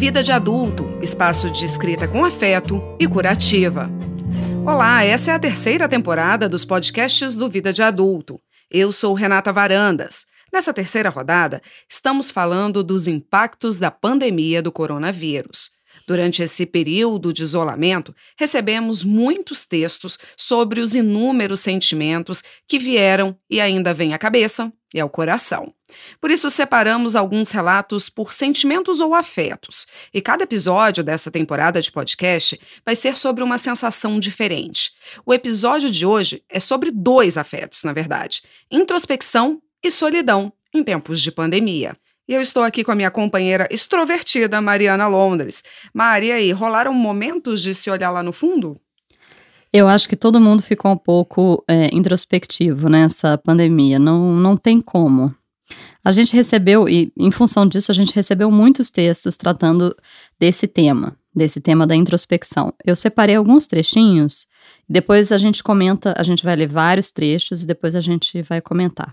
Vida de Adulto, espaço de escrita com afeto e curativa. Olá, essa é a terceira temporada dos podcasts do Vida de Adulto. Eu sou Renata Varandas. Nessa terceira rodada, estamos falando dos impactos da pandemia do coronavírus. Durante esse período de isolamento, recebemos muitos textos sobre os inúmeros sentimentos que vieram e ainda vêm à cabeça e ao coração. Por isso, separamos alguns relatos por sentimentos ou afetos. E cada episódio dessa temporada de podcast vai ser sobre uma sensação diferente. O episódio de hoje é sobre dois afetos, na verdade: introspecção e solidão em tempos de pandemia. E eu estou aqui com a minha companheira extrovertida, Mariana Londres. Maria, aí, rolaram momentos de se olhar lá no fundo? Eu acho que todo mundo ficou um pouco é, introspectivo nessa pandemia. Não, não tem como. A gente recebeu, e em função disso, a gente recebeu muitos textos tratando desse tema, desse tema da introspecção. Eu separei alguns trechinhos, depois a gente comenta, a gente vai ler vários trechos e depois a gente vai comentar.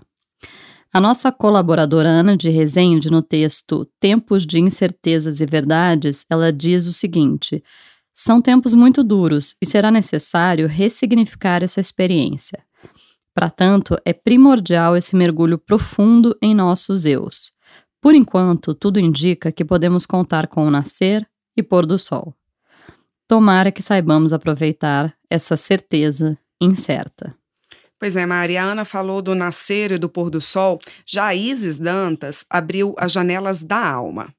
A nossa colaboradora Ana de Rezende, no texto Tempos de Incertezas e Verdades, ela diz o seguinte: são tempos muito duros e será necessário ressignificar essa experiência. Para tanto, é primordial esse mergulho profundo em nossos eus. Por enquanto, tudo indica que podemos contar com o nascer e pôr do sol. Tomara que saibamos aproveitar essa certeza incerta. Pois é, Mariana falou do nascer e do pôr do sol. Já Isis Dantas abriu as janelas da alma.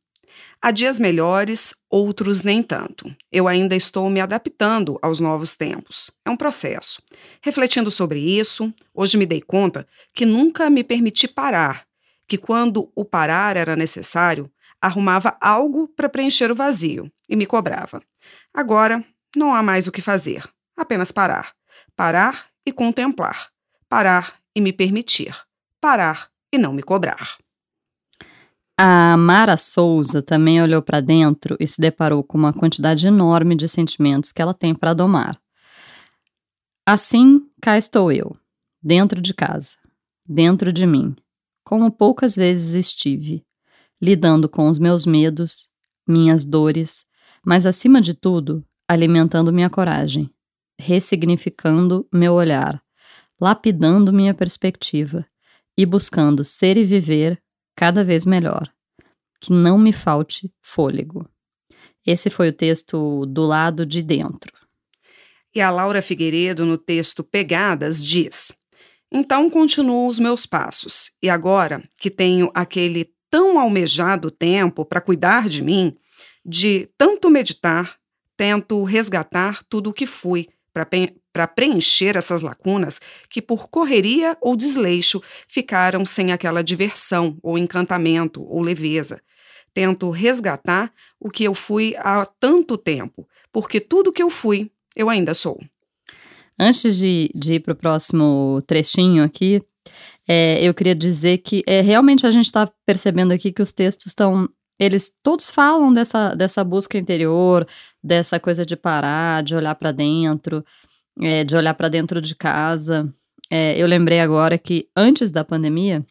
Há dias melhores, outros nem tanto. Eu ainda estou me adaptando aos novos tempos. É um processo. Refletindo sobre isso, hoje me dei conta que nunca me permiti parar, que quando o parar era necessário, arrumava algo para preencher o vazio e me cobrava. Agora, não há mais o que fazer, apenas parar. Parar e contemplar. Parar e me permitir. Parar e não me cobrar. A Mara Souza também olhou para dentro e se deparou com uma quantidade enorme de sentimentos que ela tem para domar. Assim, cá estou eu, dentro de casa, dentro de mim, como poucas vezes estive, lidando com os meus medos, minhas dores, mas acima de tudo, alimentando minha coragem, ressignificando meu olhar, lapidando minha perspectiva e buscando ser e viver cada vez melhor. Que não me falte fôlego. Esse foi o texto do lado de dentro. E a Laura Figueiredo, no texto Pegadas, diz: Então continuo os meus passos, e agora que tenho aquele tão almejado tempo para cuidar de mim, de tanto meditar, tento resgatar tudo o que fui, para preencher essas lacunas que, por correria ou desleixo, ficaram sem aquela diversão, ou encantamento, ou leveza. Tento resgatar o que eu fui há tanto tempo, porque tudo que eu fui, eu ainda sou. Antes de, de ir para o próximo trechinho aqui, é, eu queria dizer que é, realmente a gente está percebendo aqui que os textos estão eles todos falam dessa, dessa busca interior, dessa coisa de parar, de olhar para dentro, é, de olhar para dentro de casa. É, eu lembrei agora que antes da pandemia,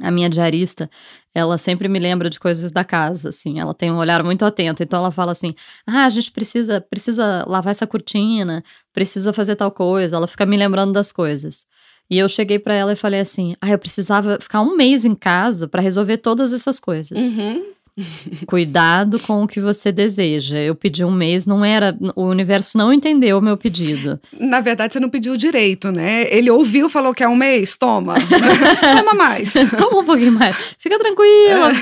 a minha diarista, ela sempre me lembra de coisas da casa, assim, ela tem um olhar muito atento, então ela fala assim, ah, a gente precisa, precisa lavar essa cortina, precisa fazer tal coisa, ela fica me lembrando das coisas. E eu cheguei para ela e falei assim: ah, eu precisava ficar um mês em casa para resolver todas essas coisas. Uhum. Cuidado com o que você deseja. Eu pedi um mês, não era. O universo não entendeu o meu pedido. Na verdade, você não pediu direito, né? Ele ouviu, falou que é um mês, toma. toma mais. toma um pouquinho mais. Fica tranquila.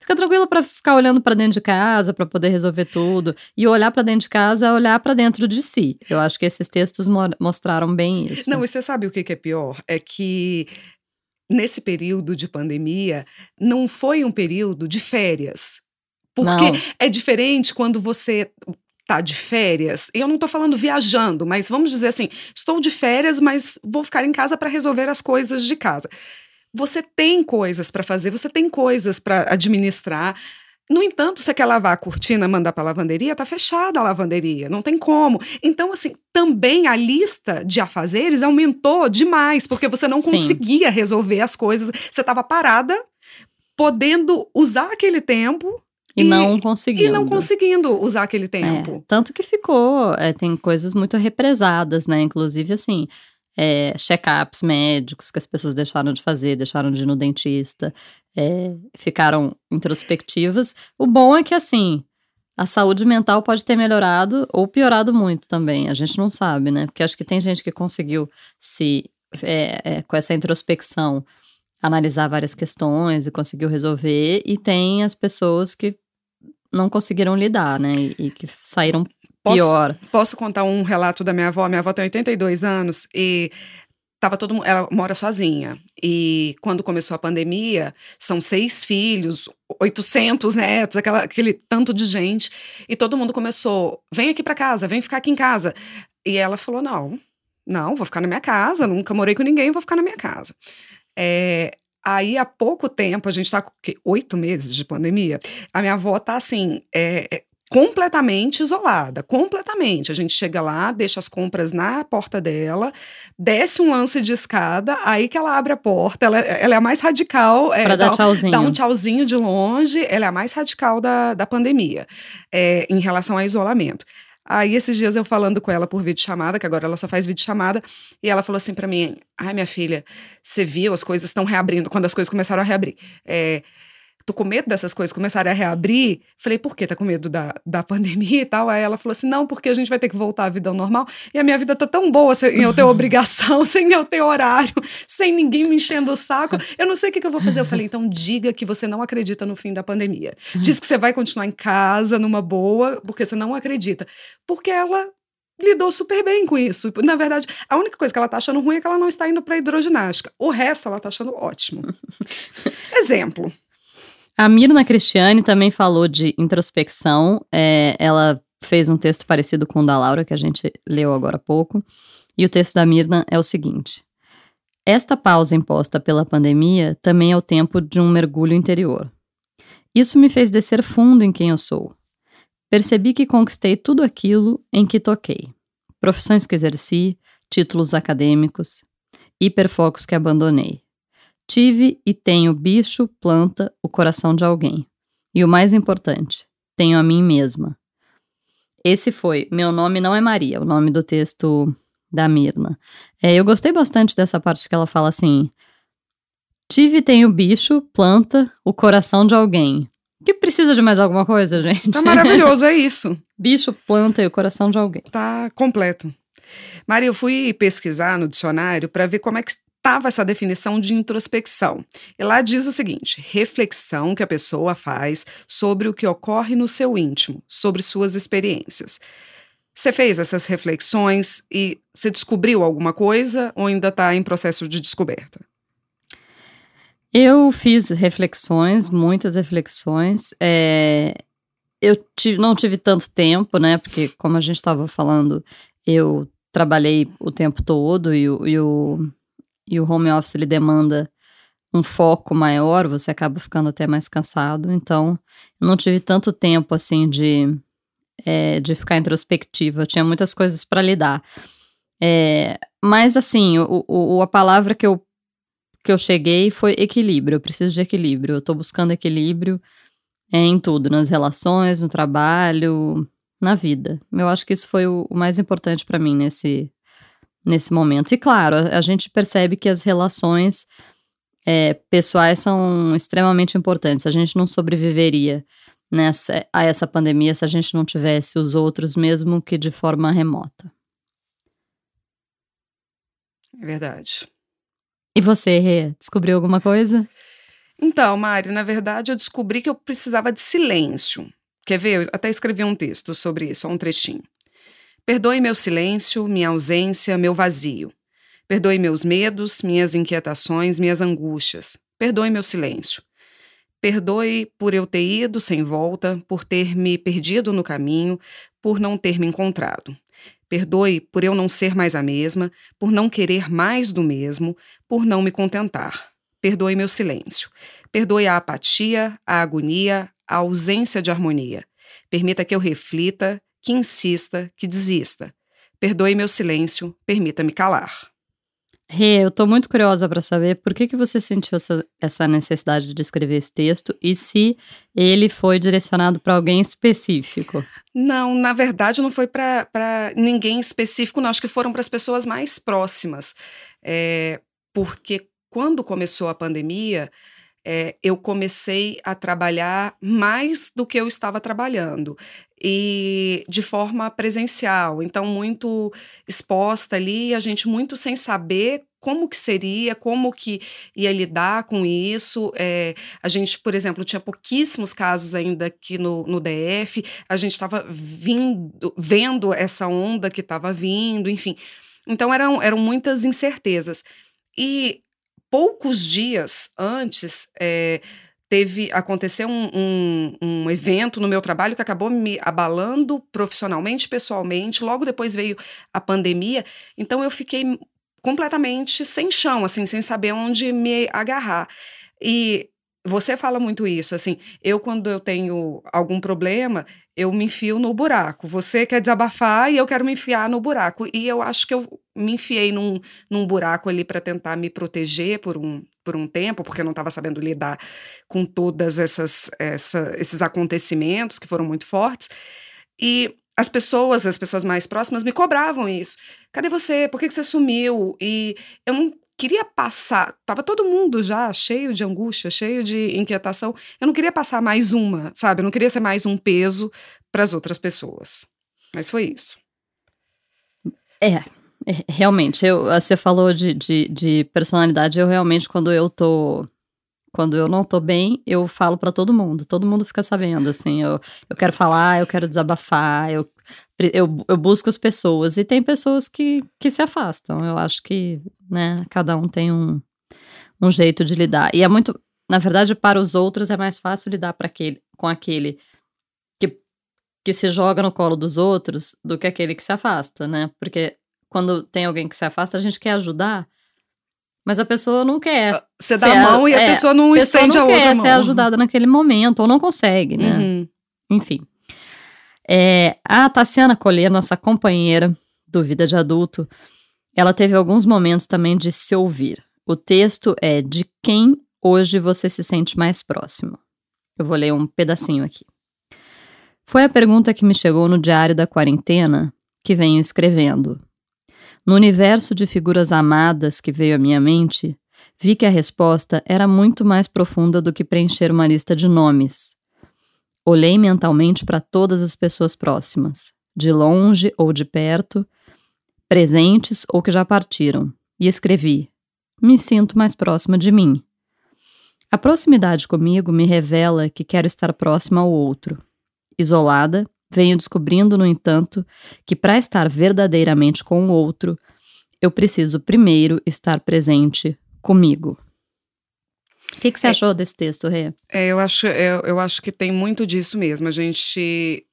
Fica tranquila para ficar olhando para dentro de casa, para poder resolver tudo. E olhar para dentro de casa é olhar para dentro de si. Eu acho que esses textos mo mostraram bem isso. Não, e você sabe o que, que é pior? É que nesse período de pandemia não foi um período de férias. Porque não. é diferente quando você tá de férias. E eu não tô falando viajando, mas vamos dizer assim, estou de férias, mas vou ficar em casa para resolver as coisas de casa. Você tem coisas para fazer, você tem coisas para administrar. No entanto, você quer lavar a cortina, mandar para a lavanderia, tá fechada a lavanderia, não tem como. Então, assim, também a lista de afazeres aumentou demais, porque você não Sim. conseguia resolver as coisas. Você estava parada, podendo usar aquele tempo e, e não conseguindo. E não conseguindo usar aquele É, tempo. tanto que ficou, é, tem coisas muito represadas, né? Inclusive, assim, é, check-ups médicos que as pessoas deixaram de fazer, deixaram de ir no dentista, é, ficaram introspectivas. O bom é que, assim, a saúde mental pode ter melhorado ou piorado muito também. A gente não sabe, né? Porque acho que tem gente que conseguiu se, é, é, com essa introspecção, analisar várias questões e conseguiu resolver, e tem as pessoas que não conseguiram lidar, né? E, e que saíram Posso- pior. Posso contar um relato da minha avó? Minha avó tem 82 anos e tava todo mundo, ela mora sozinha. E quando começou a pandemia, são seis filhos, 800 netos, aquela, aquele tanto de gente, e todo mundo começou, vem aqui para casa, vem ficar aqui em casa. E ela falou: "Não. Não, vou ficar na minha casa, nunca morei com ninguém, vou ficar na minha casa". É, Aí, há pouco tempo, a gente tá com o quê? oito meses de pandemia. A minha avó tá assim, é, é, completamente isolada, completamente. A gente chega lá, deixa as compras na porta dela, desce um lance de escada, aí que ela abre a porta. Ela, ela é a mais radical. É, Pra dar dá- tchauzinho. Dá um tchauzinho de longe, ela é a mais radical da, da pandemia, é, em relação ao isolamento. Aí, esses dias eu falando com ela por videochamada, que agora ela só faz videochamada, e ela falou assim pra mim: Ai, minha filha, você viu, as coisas estão reabrindo, quando as coisas começaram a reabrir. É, tô com medo dessas coisas começarem a reabrir. Falei, por que tá com medo da, da pandemia e tal? Aí ela falou assim: não, porque a gente vai ter que voltar à vida ao normal. E a minha vida tá tão boa sem eu ter obrigação, sem eu ter horário, sem ninguém me enchendo o saco. Eu não sei o que, que eu vou fazer. Eu falei, então diga que você não acredita no fim da pandemia. Diz que você vai continuar em casa, numa boa, porque você não acredita. Porque ela lidou super bem com isso. Na verdade, a única coisa que ela tá achando ruim é que ela não está indo pra hidroginástica. O resto ela tá achando ótimo. Exemplo. A Mirna Cristiane também falou de introspecção. é, ela fez um texto parecido com o da Laura, que a gente leu agora há pouco. E o texto da Mirna é o seguinte: Esta pausa imposta pela pandemia também é o tempo de um mergulho interior. Isso me fez descer fundo em quem eu sou. Percebi que conquistei tudo aquilo em que toquei: profissões que exerci, títulos acadêmicos, hiperfocos que abandonei. Tive e tenho bicho, planta, o coração de alguém. E o mais importante, tenho a mim mesma. Esse foi Meu Nome Não é Maria, o nome do texto da Mirna. É, eu gostei bastante dessa parte que ela fala assim: Tive e tenho bicho, planta, o coração de alguém. Que precisa de mais alguma coisa, gente? Tá maravilhoso, é isso. bicho, planta e o coração de alguém. Tá completo. Maria, eu fui pesquisar no dicionário para ver como é que estava essa definição de introspecção. E lá diz o seguinte: reflexão que a pessoa faz sobre o que ocorre no seu íntimo, sobre suas experiências. Você fez essas reflexões e você descobriu alguma coisa ou ainda está em processo de descoberta? Eu fiz reflexões, muitas reflexões. é, eu ti- não tive tanto tempo, né? Porque, como a gente estava falando, eu trabalhei o tempo todo e e o, e o home office ele demanda um foco maior, você acaba ficando até mais cansado. Então, não tive tanto tempo assim de, é, de ficar introspectiva. Eu tinha muitas coisas para lidar. É, mas, assim, o, o, a palavra que eu que eu cheguei foi equilíbrio. Eu preciso de equilíbrio. Eu tô buscando equilíbrio é, em tudo, nas relações, no trabalho, na vida. Eu acho que isso foi o, o mais importante para mim nesse, nesse momento. E claro, a, a gente percebe que as relações é, pessoais são extremamente importantes. A gente não sobreviveria nessa, a essa pandemia se a gente não tivesse os outros, mesmo que de forma remota. É verdade. E você, Rê, descobriu alguma coisa? Então, Mari, na verdade eu descobri que eu precisava de silêncio. Quer ver? Eu até escrevi um texto sobre isso, um trechinho. Perdoe meu silêncio, minha ausência, meu vazio. Perdoe meus medos, minhas inquietações, minhas angústias. Perdoe meu silêncio. Perdoe por eu ter ido sem volta, por ter me perdido no caminho, por não ter me encontrado. Perdoe por eu não ser mais a mesma, por não querer mais do mesmo, por não me contentar. Perdoe meu silêncio. Perdoe a apatia, a agonia, a ausência de harmonia. Permita que eu reflita, que insista, que desista. Perdoe meu silêncio, permita-me calar. Rê, eu tô muito curiosa para saber por que, que você sentiu essa, essa necessidade de escrever esse texto e se ele foi direcionado para alguém específico. Não, na verdade não foi para ninguém específico, não. Acho que foram para as pessoas mais próximas. É, porque quando começou a pandemia, é, eu comecei a trabalhar mais do que eu estava trabalhando e de forma presencial, então muito exposta ali, a gente muito sem saber como que seria, como que ia lidar com isso. É, a gente, por exemplo, tinha pouquíssimos casos ainda aqui no, no DF, a gente estava vindo, vendo essa onda que estava vindo, enfim. Então eram, eram muitas incertezas. E poucos dias antes, é, teve aconteceu um, um, um, evento no meu trabalho que acabou me abalando profissionalmente, pessoalmente. Logo depois veio a pandemia, então eu fiquei completamente sem chão, assim, sem saber onde me agarrar. E você fala muito isso, assim, eu quando eu tenho algum problema, eu me enfio no buraco. Você quer desabafar e eu quero me enfiar no buraco. E eu acho que eu me enfiei num, num buraco ali para tentar me proteger por um, por um tempo, porque eu não estava sabendo lidar com todas essas essa, esses acontecimentos que foram muito fortes. E as pessoas, as pessoas mais próximas, me cobravam isso. Cadê você? Por que, que você sumiu? E eu não queria passar, tava todo mundo já cheio de angústia, cheio de inquietação. Eu não queria passar mais uma, sabe? Eu não queria ser mais um peso para as outras pessoas. Mas foi isso. É, é realmente. Eu, você falou de, de, de, personalidade. Eu realmente, quando eu tô. Quando eu não tô bem, eu falo para todo mundo. Todo mundo fica sabendo, assim. Eu, eu quero falar, eu quero desabafar, eu eu, eu busco as pessoas e tem pessoas que, que se afastam. Eu acho que, né, cada um tem um, um jeito de lidar. E é muito, na verdade, para os outros é mais fácil lidar para aquele, com aquele que, que se joga no colo dos outros do que aquele que se afasta, né? Porque quando tem alguém que se afasta, a gente quer ajudar, mas a pessoa não quer. Ah, você dá a mão a, e a é, pessoa não a pessoa estende não a outra mão. quer ser ajudada naquele momento, ou não consegue, né? Uhum. Enfim. É, a Tassiana Collier, nossa companheira do Vida de Adulto, ela teve alguns momentos também de se ouvir. O texto é De quem hoje você se sente mais próximo? Eu vou ler um pedacinho aqui. Foi a pergunta que me chegou no diário da quarentena que venho escrevendo. No universo de figuras amadas que veio à minha mente, vi que a resposta era muito mais profunda do que preencher uma lista de nomes. Olhei mentalmente para todas as pessoas próximas, de longe ou de perto, presentes ou que já partiram, e escrevi: Me sinto mais próxima de mim. A proximidade comigo me revela que quero estar próxima ao outro. Isolada, venho descobrindo, no entanto, que para estar verdadeiramente com o outro, eu preciso primeiro estar presente comigo. O que, que você é, achou desse texto, Rê? É, eu, acho, eu, eu acho que tem muito disso mesmo. A gente.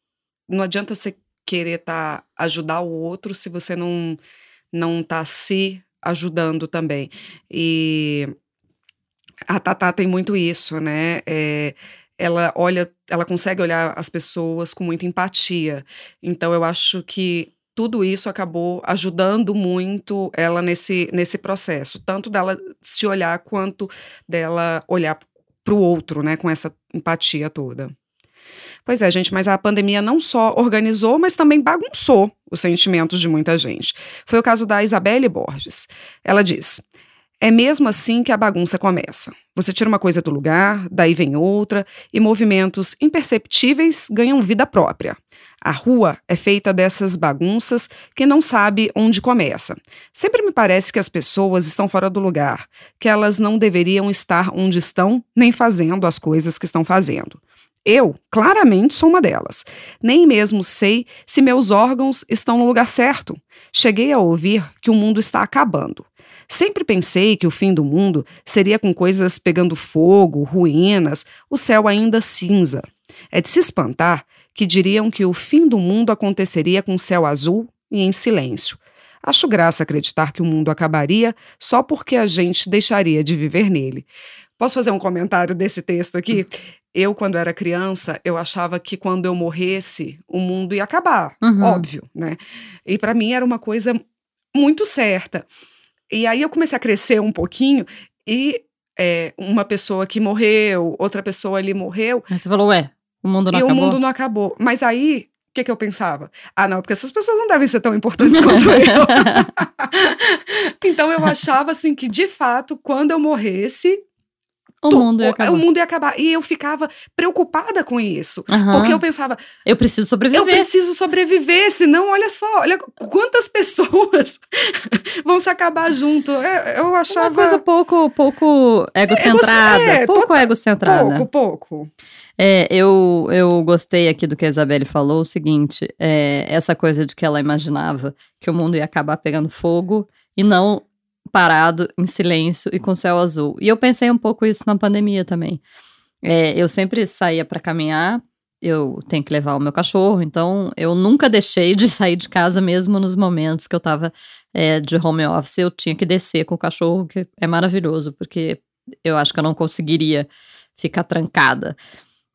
Não adianta você querer tá, ajudar o outro se você não, não tá se ajudando também. E a Tatá tem muito isso, né? É, ela olha, ela consegue olhar as pessoas com muita empatia. Então eu acho que tudo isso acabou ajudando muito ela nesse, nesse processo, tanto dela se olhar quanto dela olhar para o outro, né, com essa empatia toda. Pois é, gente, mas a pandemia não só organizou, mas também bagunçou os sentimentos de muita gente. Foi o caso da Isabelle Borges. Ela diz: é mesmo assim que a bagunça começa. Você tira uma coisa do lugar, daí vem outra, e movimentos imperceptíveis ganham vida própria. A rua é feita dessas bagunças que não sabe onde começa. Sempre me parece que as pessoas estão fora do lugar, que elas não deveriam estar onde estão, nem fazendo as coisas que estão fazendo. Eu, claramente, sou uma delas. Nem mesmo sei se meus órgãos estão no lugar certo. Cheguei a ouvir que o mundo está acabando. Sempre pensei que o fim do mundo seria com coisas pegando fogo, ruínas, o céu ainda cinza. É de se espantar que diriam que o fim do mundo aconteceria com céu azul e em silêncio. Acho graça acreditar que o mundo acabaria só porque a gente deixaria de viver nele. Posso fazer um comentário desse texto aqui? Eu, quando era criança, eu achava que quando eu morresse, o mundo ia acabar, uhum. óbvio, né? E para mim era uma coisa muito certa. E aí eu comecei a crescer um pouquinho e é, uma pessoa que morreu, outra pessoa ali morreu. Aí você falou, ué, o mundo não e acabou? o mundo não acabou. Mas aí, o que, que eu pensava? Ah, não, porque essas pessoas não devem ser tão importantes quanto eu. então eu achava assim que, de fato, quando eu morresse, o mundo ia acabar. o mundo ia acabar. E eu ficava preocupada com isso. Aham. Porque eu pensava, Eu preciso sobreviver. eu preciso sobreviver, senão, olha só, olha quantas pessoas vão se acabar junto. É, Eu Uma achava coisa pouco, pouco egocentrada. é, pouco total- egocentrada. pouco, pouco. É, eu, eu gostei aqui do que a Isabelle falou, o seguinte, é, essa coisa de que ela imaginava que o mundo ia acabar pegando fogo e não parado, em silêncio e com céu azul. E eu pensei um pouco isso na pandemia também. É, eu sempre saía para caminhar, eu tenho que levar o meu cachorro, então eu nunca deixei de sair de casa mesmo nos momentos que eu tava é, de home office, eu tinha que descer com o cachorro, que é maravilhoso, porque eu acho que eu não conseguiria ficar trancada.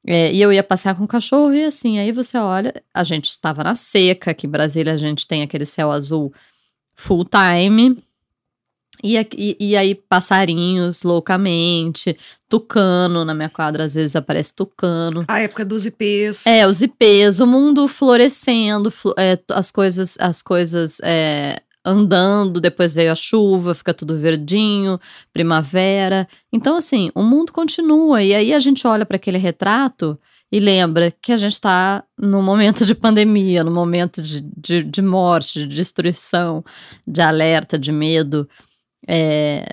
É, e eu ia passear com o cachorro e assim, aí você olha, a gente estava na seca, que em Brasília a gente tem aquele céu azul full time. E, e, e aí, passarinhos loucamente, tucano na minha quadra, às vezes aparece tucano. A época dos IPs. É, os IPs, o mundo florescendo, flo- é, as coisas, as coisas é, andando, depois veio a chuva, fica tudo verdinho, primavera. Então, assim, o mundo continua. E aí a gente olha para aquele retrato e lembra que a gente está num momento de pandemia, num momento de, de, de morte, de destruição, de alerta, de medo. É,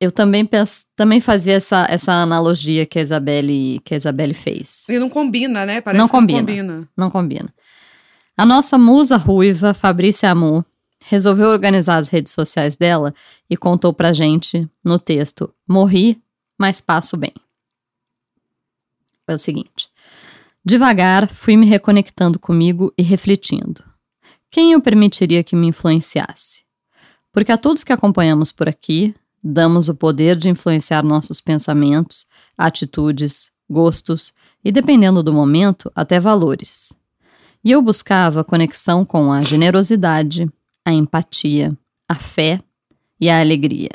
eu também, também fazia essa, essa analogia que a Isabelle, que a Isabelle fez. E não combina, né? Parece Não que não combina. combina. Não combina. A nossa musa ruiva, Fabrícia Amu, resolveu organizar as redes sociais dela e contou pra gente no texto: Morri, mas passo bem. É o seguinte: devagar fui me reconectando comigo e refletindo. Quem eu permitiria que me influenciasse? Porque a todos que acompanhamos por aqui, damos o poder de influenciar nossos pensamentos, atitudes, gostos e, dependendo do momento, até valores. E eu buscava conexão com a generosidade, a empatia, a fé e a alegria.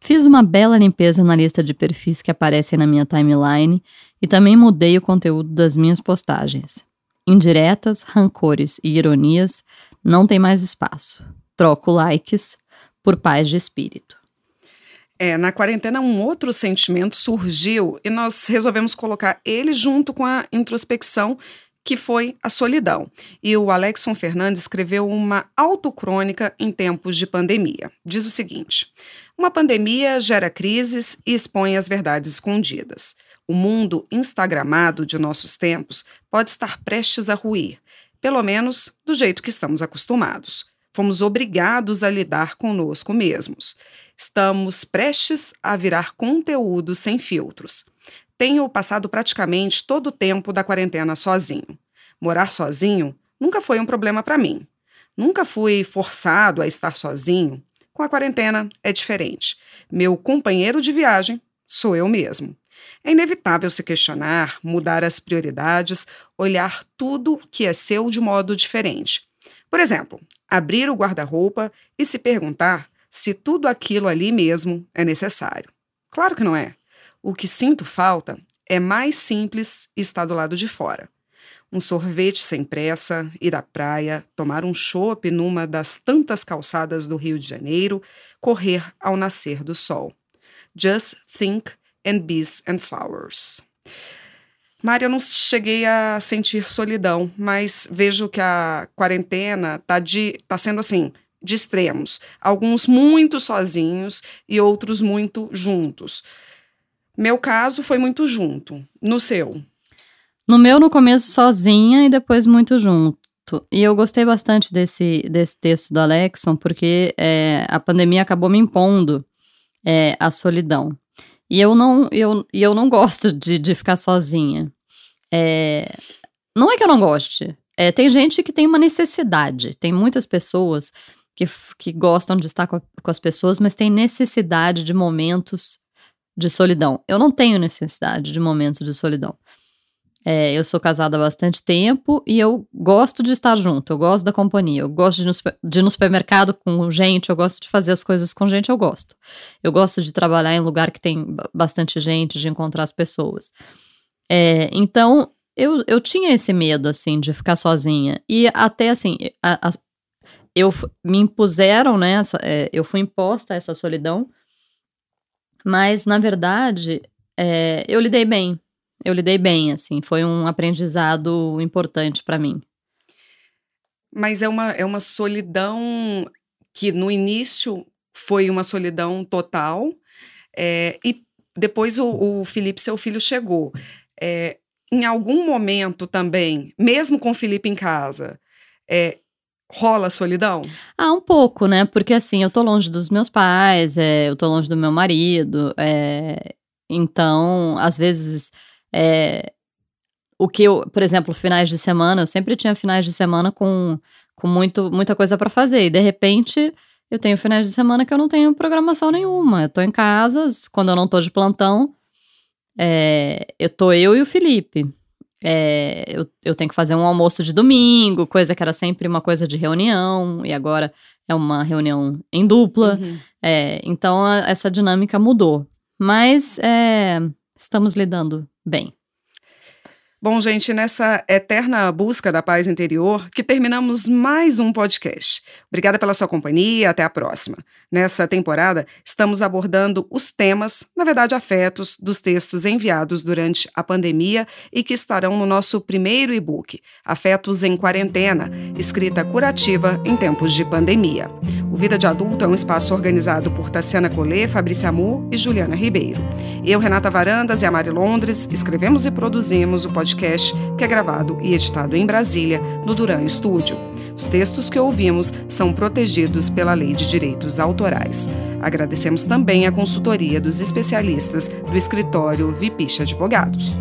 Fiz uma bela limpeza na lista de perfis que aparecem na minha timeline e também mudei o conteúdo das minhas postagens. Indiretas, rancores e ironias não tem mais espaço. Troco likes por paz de espírito. É, na quarentena, um outro sentimento surgiu e nós resolvemos colocar ele junto com a introspecção, que foi a solidão. E o Alexson Fernandes escreveu uma autocrônica em tempos de pandemia. Diz o seguinte: Uma pandemia gera crises e expõe as verdades escondidas. O mundo instagramado de nossos tempos pode estar prestes a ruir, pelo menos do jeito que estamos acostumados. Fomos obrigados a lidar conosco mesmos. Estamos prestes a virar conteúdo sem filtros. Tenho passado praticamente todo o tempo da quarentena sozinho. Morar sozinho nunca foi um problema para mim. Nunca fui forçado a estar sozinho. Com a quarentena é diferente. Meu companheiro de viagem sou eu mesmo. É inevitável se questionar, mudar as prioridades, olhar tudo que é seu de modo diferente. Por exemplo, abrir o guarda-roupa e se perguntar se tudo aquilo ali mesmo é necessário. Claro que não é. O que sinto falta é mais simples e está do lado de fora. Um sorvete sem pressa, ir à praia, tomar um chopp numa das tantas calçadas do Rio de Janeiro, correr ao nascer do sol. Just think and bees and flowers. Mária, eu não cheguei a sentir solidão, mas vejo que a quarentena está tá sendo assim, de extremos. Alguns muito sozinhos e outros muito juntos. Meu caso foi muito junto. No seu? No meu, no começo, sozinha e depois muito junto. E eu gostei bastante desse, desse texto do Alexson, porque é, a pandemia acabou me impondo é, a solidão. E eu não, eu, eu não gosto de, de ficar sozinha. É, não é que eu não goste. É, tem gente que tem uma necessidade. Tem muitas pessoas que, que gostam de estar com, a, com as pessoas, mas tem necessidade de momentos de solidão. Eu não tenho necessidade de momentos de solidão. É, eu sou casada há bastante tempo e eu gosto de estar junto, eu gosto da companhia, eu gosto de ir, no, supermercado com gente, eu gosto de fazer as coisas com gente, eu gosto. Eu gosto de trabalhar em lugar que tem bastante gente, de encontrar as pessoas. É, então, eu, eu tinha esse medo, assim, de ficar sozinha. E até, assim, a, a, eu me impuseram, né, essa, é, eu fui imposta a essa solidão, mas, na verdade, é, eu lidei bem eu lidei bem, assim, foi um aprendizado importante para mim. Mas é uma, é uma solidão que no início foi uma solidão total, é, e depois o, o, Felipe, seu filho, chegou. É, em algum momento também, mesmo com o Felipe em casa, é, rola solidão? Ah, um pouco, né? Porque assim, eu tô longe dos meus pais, é, eu tô longe do meu marido, é, então, às vezes é, o que eu, por exemplo, finais de semana, eu sempre tinha finais de semana com, com muito, muita coisa para fazer. E de repente eu tenho finais de semana que eu não tenho programação nenhuma. Eu tô em casa, quando eu não tô de plantão, é, eu tô eu e o Felipe. É, eu, eu tenho que fazer um almoço de domingo, coisa que era sempre uma coisa de reunião, e agora é uma reunião em dupla. Uhum. É, então a, essa dinâmica mudou. Mas é, estamos lidando bem. Bom, gente, nessa eterna busca da paz interior, que terminamos mais um podcast. Obrigada pela sua companhia, até a próxima. Nessa temporada, estamos abordando os temas, na verdade, afetos, dos textos enviados durante a pandemia e que estarão no nosso primeiro e-book, Afetos em Quarentena, escrita curativa em tempos de pandemia. O Vida de Adulto é um espaço organizado por Tassiana Collet, Fabrícia Amor e Juliana Ribeiro. Eu, Renata Varandas e a Mari Londres escrevemos e produzimos o podcast que é gravado e editado em Brasília, no Duran Studio. Os textos que ouvimos são protegidos pela Lei de Direitos Autorais. Agradecemos também a consultoria dos especialistas do escritório Vipicha Advogados.